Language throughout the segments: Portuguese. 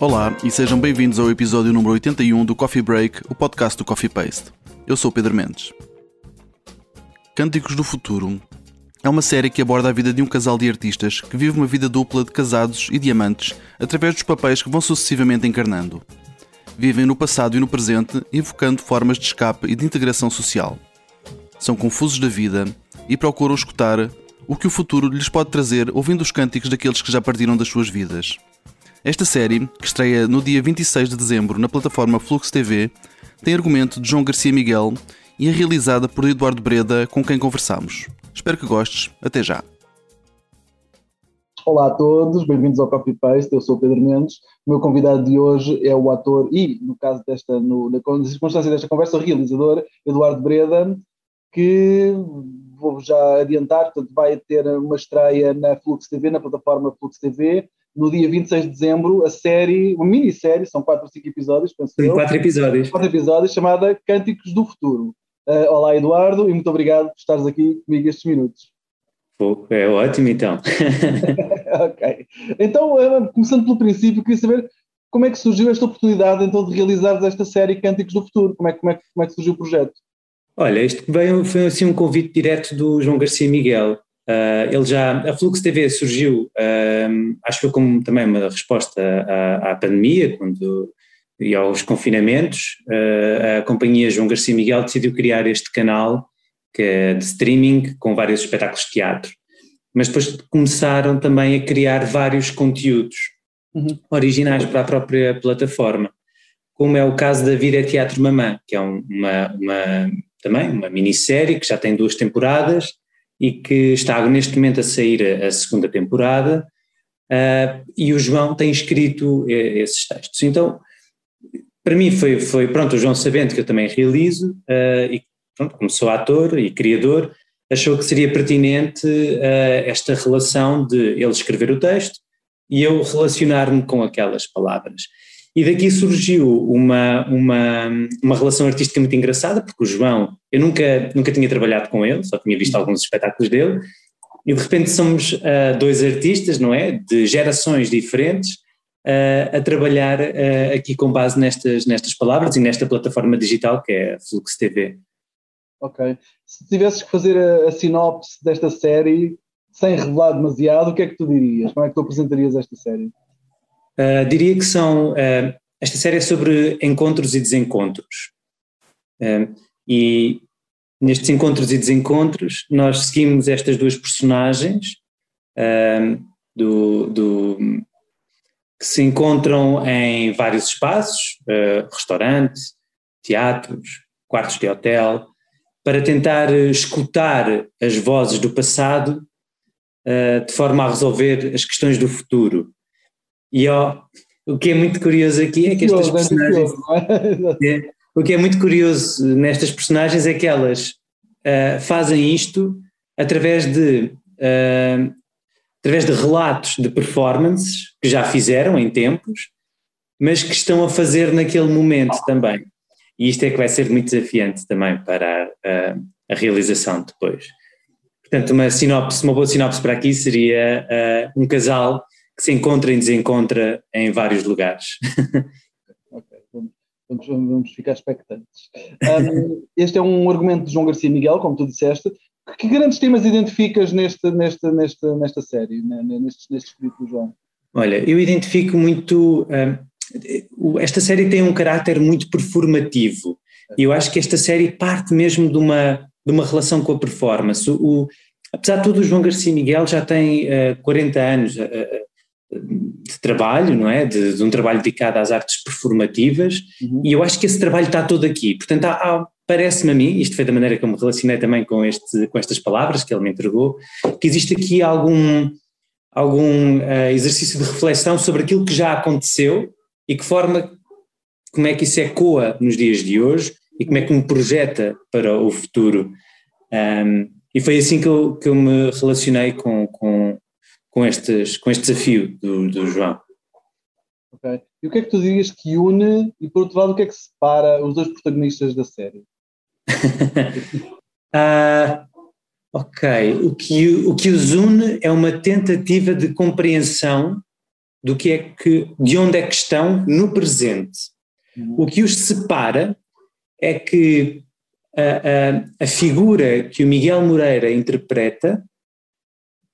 Olá e sejam bem-vindos ao episódio número 81 do Coffee Break, o podcast do Coffee Paste. Eu sou Pedro Mendes. Cânticos do Futuro é uma série que aborda a vida de um casal de artistas que vive uma vida dupla de casados e diamantes através dos papéis que vão sucessivamente encarnando. Vivem no passado e no presente, invocando formas de escape e de integração social. São confusos da vida e procuram escutar o que o futuro lhes pode trazer ouvindo os cânticos daqueles que já partiram das suas vidas. Esta série, que estreia no dia 26 de dezembro na plataforma Flux TV, tem argumento de João Garcia Miguel e é realizada por Eduardo Breda, com quem conversamos. Espero que gostes. Até já. Olá a todos, bem-vindos ao Coffee Paste. Eu sou o Pedro Mendes. O meu convidado de hoje é o ator e, no caso desta, no, na circunstância desta conversa, o realizador Eduardo Breda, que vou já adiantar, portanto, vai ter uma estreia na Flux TV, na plataforma Flux TV, no dia 26 de dezembro, a série, uma minissérie, são quatro ou cinco episódios, penso Tem eu. quatro episódios. Quatro episódios, chamada Cânticos do Futuro. Uh, olá, Eduardo, e muito obrigado por estares aqui comigo estes minutos. É ótimo, então. ok. Então, uh, começando pelo princípio, queria saber como é que surgiu esta oportunidade, então, de realizar esta série Cânticos do Futuro? Como é, como é, como é que surgiu o projeto? Olha, este veio, foi assim um convite direto do João Garcia Miguel. Uh, ele já, a Flux TV surgiu, uh, acho que foi como também uma resposta à, à pandemia, quando e aos confinamentos, uh, a companhia João Garcia Miguel decidiu criar este canal que é de streaming com vários espetáculos de teatro. Mas depois começaram também a criar vários conteúdos uhum. originais para a própria plataforma, como é o caso da Vida é Teatro Mamã, que é uma, uma também uma minissérie que já tem duas temporadas e que está neste momento a sair a, a segunda temporada, uh, e o João tem escrito esses textos. Então, para mim foi, foi pronto, o João sabendo que eu também realizo, uh, e pronto, como sou ator e criador, achou que seria pertinente uh, esta relação de ele escrever o texto e eu relacionar-me com aquelas palavras. E daqui surgiu uma, uma, uma relação artística muito engraçada, porque o João, eu nunca, nunca tinha trabalhado com ele, só tinha visto uhum. alguns espetáculos dele, e de repente somos uh, dois artistas, não é? De gerações diferentes, uh, a trabalhar uh, aqui com base nestas, nestas palavras e nesta plataforma digital que é a Flux TV. Ok. Se tivesses que fazer a, a sinopse desta série, sem revelar demasiado, o que é que tu dirias? Como é que tu apresentarias esta série? Uh, diria que são. Uh, esta série é sobre encontros e desencontros. Uh, e nestes encontros e desencontros, nós seguimos estas duas personagens do, do, que se encontram em vários espaços restaurantes, teatros, quartos de hotel para tentar escutar as vozes do passado de forma a resolver as questões do futuro. E ó, o que é muito curioso aqui é que estas personagens. É, o que é muito curioso nestas personagens é que elas uh, fazem isto através de. Uh, através de relatos de performances que já fizeram em tempos, mas que estão a fazer naquele momento também. E isto é que vai ser muito desafiante também para a, a realização depois. Portanto, uma sinopse, uma boa sinopse para aqui seria uh, um casal que se encontra e desencontra em vários lugares. ok, vamos, vamos ficar expectantes. Um, este é um argumento de João Garcia Miguel, como tu disseste. Que grandes temas identificas neste, neste, neste, nesta série, neste, neste escrito do João? Olha, eu identifico muito. Um, esta série tem um caráter muito performativo. E eu acho que esta série parte mesmo de uma, de uma relação com a performance. O, apesar de tudo, o João Garcia Miguel já tem uh, 40 anos uh, de trabalho, não é? De, de, um trabalho dedicado às artes performativas, uhum. e eu acho que esse trabalho está todo aqui. Portanto, parece-me a mim, isto foi da maneira como me relacionei também com, este, com estas palavras que ele me entregou, que existe aqui algum, algum uh, exercício de reflexão sobre aquilo que já aconteceu e que forma, como é que isso ecoa nos dias de hoje e como é que me projeta para o futuro. Um, e foi assim que eu, que eu me relacionei com, com, com, estes, com este desafio do, do João. Ok. E o que é que tu dirias que une e, por outro lado, o que é que separa os dois protagonistas da série? uh, ok. O que, o que os une é uma tentativa de compreensão do que é que, de onde é que estão no presente. Uhum. O que os separa é que a, a, a figura que o Miguel Moreira interpreta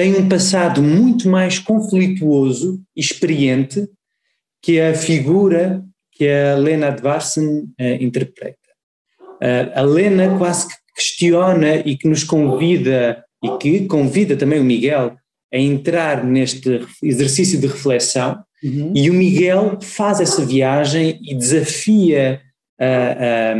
tem um passado muito mais conflituoso e experiente que a figura que a Lena Advarsen uh, interpreta. Uh, a Lena quase que questiona e que nos convida, e que convida também o Miguel a entrar neste exercício de reflexão, Uhum. e o Miguel faz essa viagem e desafia a,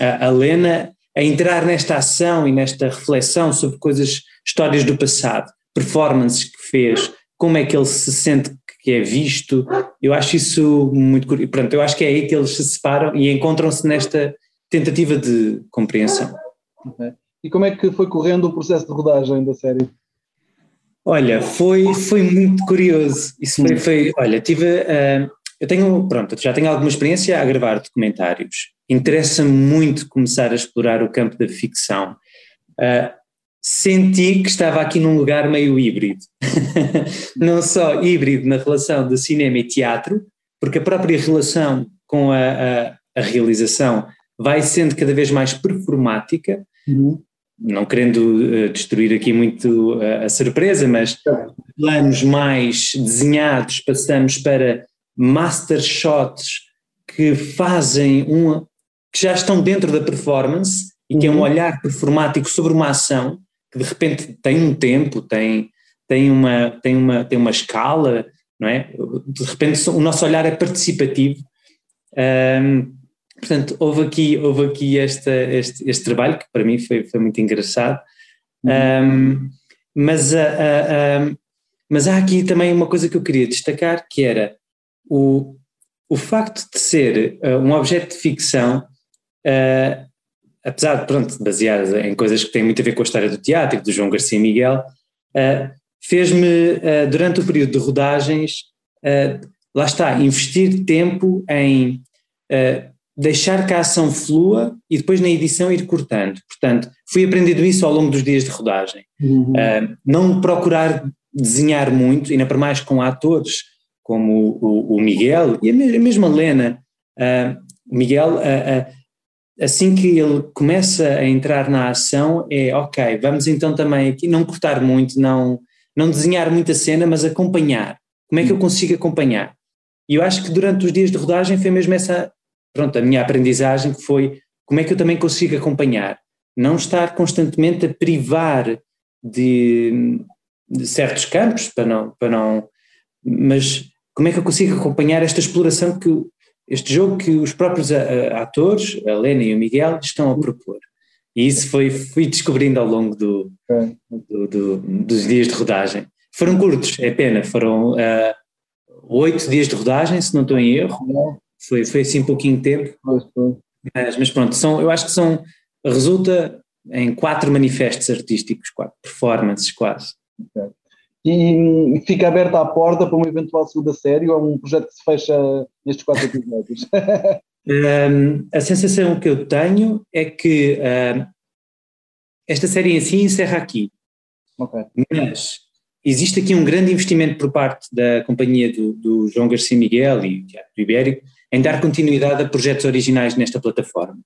a, a Lena a entrar nesta ação e nesta reflexão sobre coisas, histórias do passado, performances que fez, como é que ele se sente que é visto. Eu acho isso muito curioso. Pronto, eu acho que é aí que eles se separam e encontram-se nesta tentativa de compreensão. Ok. E como é que foi correndo o processo de rodagem da série? Olha, foi, foi muito curioso. Isso foi, foi olha, tive, uh, eu tenho, pronto, já tenho alguma experiência a gravar documentários. Interessa-me muito começar a explorar o campo da ficção. Uh, senti que estava aqui num lugar meio híbrido. Não só híbrido na relação de cinema e teatro, porque a própria relação com a, a, a realização vai sendo cada vez mais performática, Uhum. não querendo uh, destruir aqui muito uh, a surpresa, mas planos mais desenhados passamos para master shots que fazem um que já estão dentro da performance e que é um Uhum. olhar performático sobre uma ação que de repente tem um tempo, tem, tem, uma, tem, uma, tem uma escala, não é? De repente o nosso olhar é participativo. Ahm, portanto, houve aqui, houve aqui esta, este, este trabalho que para mim foi, foi muito engraçado. Um, mas, ah, ah, mas há aqui também uma coisa que eu queria destacar, que era o, o facto de ser ah, um objeto de ficção, ah, apesar de, pronto, baseado em coisas que têm muito a ver com a história do teatro, do João Garcia Miguel, ah, fez-me, ah, durante o período de rodagens, lá está, investir tempo em deixar que a ação flua e depois na edição ir cortando. Portanto, fui aprendendo isso ao longo dos dias de rodagem. Uhum. Uh, não procurar desenhar muito, ainda para mais com atores como o, o Miguel e a me- a mesma Lena. Uh, o Miguel, uh, uh, assim que ele começa a entrar na ação, é ok, vamos então também aqui não cortar muito, não, não desenhar muita cena, mas acompanhar. Como é que eu consigo acompanhar? E eu acho que durante os dias de rodagem foi mesmo essa, pronto, a minha aprendizagem que foi como é que eu também consigo acompanhar. Não estar constantemente a privar de, de certos campos, para não, para não, mas como é que eu consigo acompanhar esta exploração que este jogo que os próprios a- a- atores, a Lena e o Miguel, estão a propor. E isso foi, fui descobrindo ao longo do, do- do- dos dias de rodagem. Foram curtos, é pena, foram ah, oito dias de rodagem, se não estou em erro, foi, foi assim pouquinho tempo, mas, mas pronto, são, eu acho que são, resulta em quatro manifestos artísticos, quatro performances quase. E fica aberta a porta para uma eventual segunda série ou um projeto que se fecha nestes quatro episódios? Um, a sensação que eu tenho é que um, esta série em si encerra aqui, ok. mas existe aqui um grande investimento por parte da companhia do, do João Garcia Miguel e do Ibérico em dar continuidade a projetos originais nesta plataforma.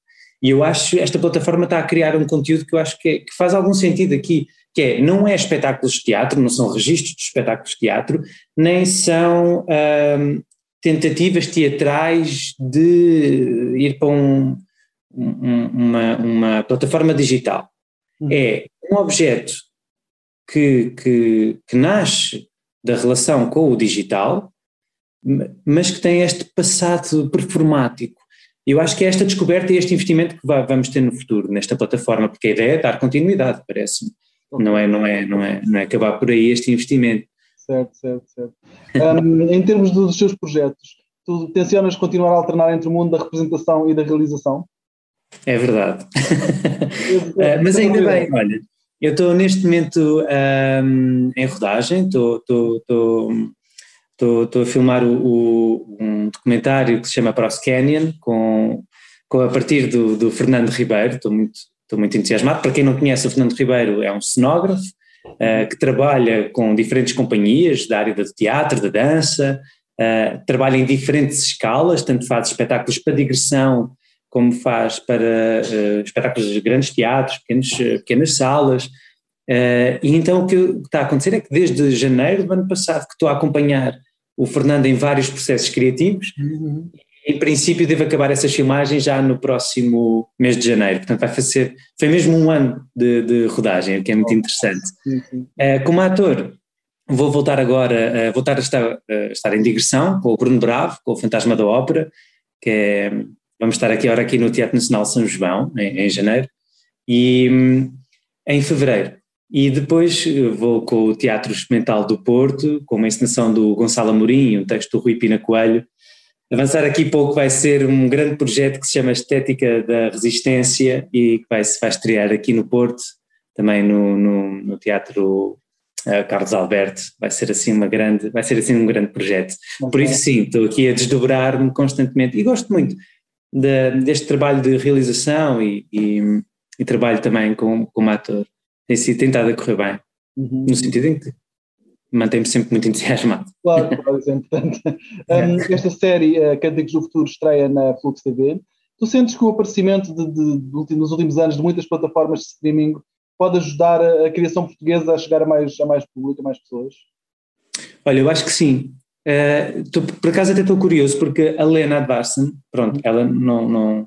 E eu acho que esta plataforma está a criar um conteúdo que eu acho que, é- que faz algum sentido aqui, que é, não é espetáculos de teatro, não são registros de espetáculos de teatro, nem são ahm, tentativas teatrais de ir para um- um- uma, uma plataforma digital. Uhum. É um objeto que, que, que nasce da relação com o digital, ma- mas que tem este passado performático. Eu acho que é esta descoberta e este investimento que va- vamos ter no futuro nesta plataforma, porque a ideia é dar continuidade, parece-me. Não é, não, é, não, é, não é acabar por aí este investimento. Certo, certo, certo. Um, em termos dos seus projetos, tu tencionas continuar a alternar entre o mundo da representação e da realização? É verdade. Eh, mas ainda bem, olha, eu estou neste momento ahm, em rodagem, estou a filmar o, o- um documentário que se chama Cross Canyon, com, com a partir do, do Fernando Ribeiro, estou muito, estou muito entusiasmado. Para quem não conhece, o Fernando Ribeiro é um cenógrafo, uh, que trabalha com diferentes companhias da área do teatro, da dança, uh, trabalha em diferentes escalas, tanto faz espetáculos para digressão, como faz para uh, espetáculos de grandes teatros, pequenos, pequenas salas. e então o que está a acontecer é que desde janeiro do ano passado que estou a acompanhar o Fernando em vários processos criativos uhum em princípio deve acabar essas filmagens já no próximo mês de janeiro, portanto vai fazer, foi mesmo um ano de, de rodagem, o que é muito interessante. Uh, como ator, vou voltar agora, uh, voltar a estar, uh, estar em digressão com o Bruno Bravo, com o Fantasma da Ópera, que é, vamos estar aqui agora aqui no Teatro Nacional São João, em, em janeiro, e um, em fevereiro. E depois vou com o Teatro Experimental do Porto, com uma encenação do Gonçalo Amorim, um texto do Rui Pina Coelho, Avançar aqui pouco vai ser um grande projeto que se chama Estética da Resistência e que vai, se vai estrear aqui no Porto, também no, no, no Teatro uh, Carlos Alberto. Vai ser assim uma grande, vai ser assim um grande projeto. Okay. Por isso sim, estou aqui a desdobrar-me constantemente e gosto muito de, deste trabalho de realização e, e, e trabalho também como, como ator. Tem sido tentado a correr bem, uhum. no sentido em que mantém-me sempre muito entusiasmado. Claro, claro, isso é importante. Um, esta série, uh, Cânticos do Futuro, estreia na Flux TV. Tu sentes que o aparecimento de, de, de, nos últimos anos de muitas plataformas de streaming pode ajudar a, a, criação portuguesa a chegar a mais, a mais público, a mais pessoas? Olha, eu acho que sim. Uh, tô, por acaso até estou curioso, porque a Lena Advarsen, pronto, ela não, não,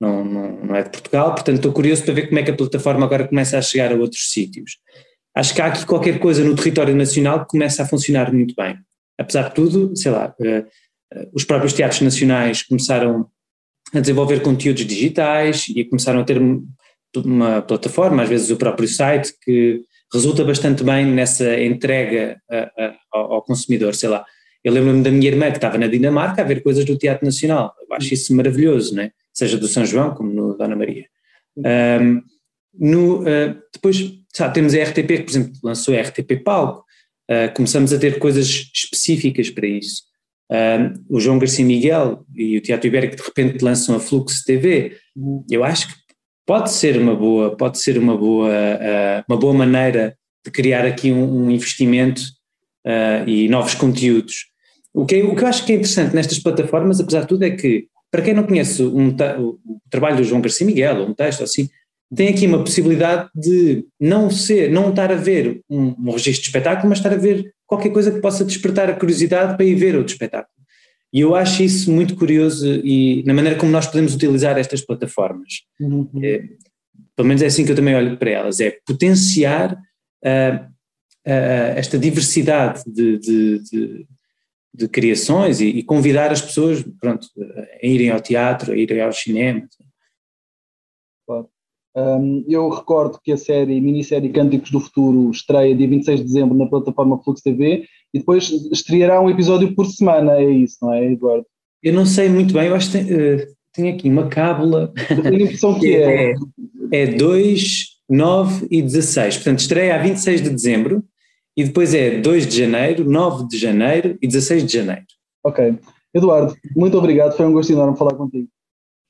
não, não, é de Portugal, portanto estou curioso para ver como é que a plataforma agora começa a chegar a outros sítios acho que há aqui qualquer coisa no território nacional que começa a funcionar muito bem. Apesar de tudo, sei lá, uh, uh, os próprios teatros nacionais começaram a desenvolver conteúdos digitais e começaram a ter uma plataforma, às vezes o próprio site, que resulta bastante bem nessa entrega ao, ao consumidor, sei lá. Eu lembro-me da minha irmã que estava na Dinamarca a ver coisas do Teatro Nacional. Eu acho isso maravilhoso, né? seja do São João como no Dona Maria. Um, no, uh, depois temos a RTP que, por exemplo, lançou a RTP Palco, uh, começamos a ter coisas específicas para isso. Uh, o João Garcia Miguel e o Teatro Ibérico de repente lançam a Flux TV. Eu acho que pode ser uma boa, pode ser uma boa, uh, uma boa maneira de criar aqui um, um investimento e novos conteúdos. O que, é, o que eu acho que é interessante nestas plataformas, apesar de tudo, é que, para quem não conhece um, o, o trabalho do João Garcia Miguel, ou um texto assim, tem aqui uma possibilidade de não ser, não estar a ver um, um registro de espetáculo, mas estar a ver qualquer coisa que possa despertar a curiosidade para ir ver outro espetáculo. E eu acho isso muito curioso e na maneira como nós podemos utilizar estas plataformas. Uhum. É, pelo menos é assim que eu também olho para elas, é potenciar uh, uh, esta diversidade de, de, de, de criações e, e, convidar as pessoas pronto, a irem ao teatro, a irem ao cinema. Um, eu recordo que a série, minissérie Cânticos do Futuro, estreia dia 26 de dezembro na plataforma Flux TV e depois estreará um episódio por semana, é isso, não é, Eduardo? Eu não sei muito bem, eu acho que tem, uh, tem aqui uma cábula. Eu tenho a impressão que é. É, é 2, 9 e 16, portanto estreia a 26 de dezembro e depois é 2 de janeiro, 9 de janeiro e 16 de janeiro. Ok. Eduardo, muito obrigado, foi um gosto enorme falar contigo.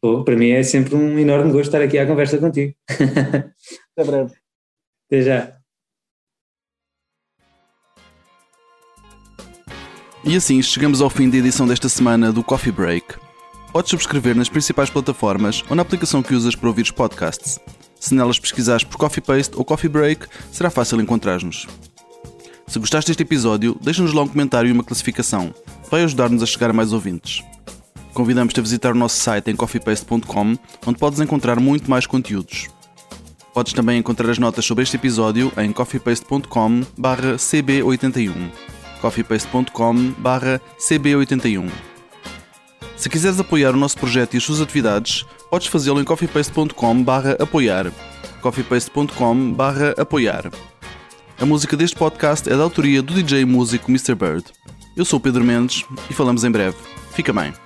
Pô, para mim é sempre um enorme gosto estar aqui à conversa contigo. Até breve. Até já. E assim chegamos ao fim da edição desta semana do Coffee Break. Podes subscrever nas principais plataformas ou na aplicação que usas para ouvir os podcasts. Se nelas pesquisares por Coffee Paste ou Coffee Break, será fácil encontrar-nos. Se gostaste deste episódio, deixa-nos lá um comentário e uma classificação. Vai ajudar-nos a chegar a mais ouvintes. Convidamos-te a visitar o nosso site em coffeepaste.com, onde podes encontrar muito mais conteúdos. Podes também encontrar as notas sobre este episódio em coffeepaste.com cb81 coffeepaste.com cb81 Se quiseres apoiar o nosso projeto e as suas atividades, podes fazê-lo em coffeepaste.com apoiar coffeepaste.com apoiar A música deste podcast é da autoria do DJ músico Mr. Bird. Eu sou o Pedro Mendes e falamos em breve. Fica bem.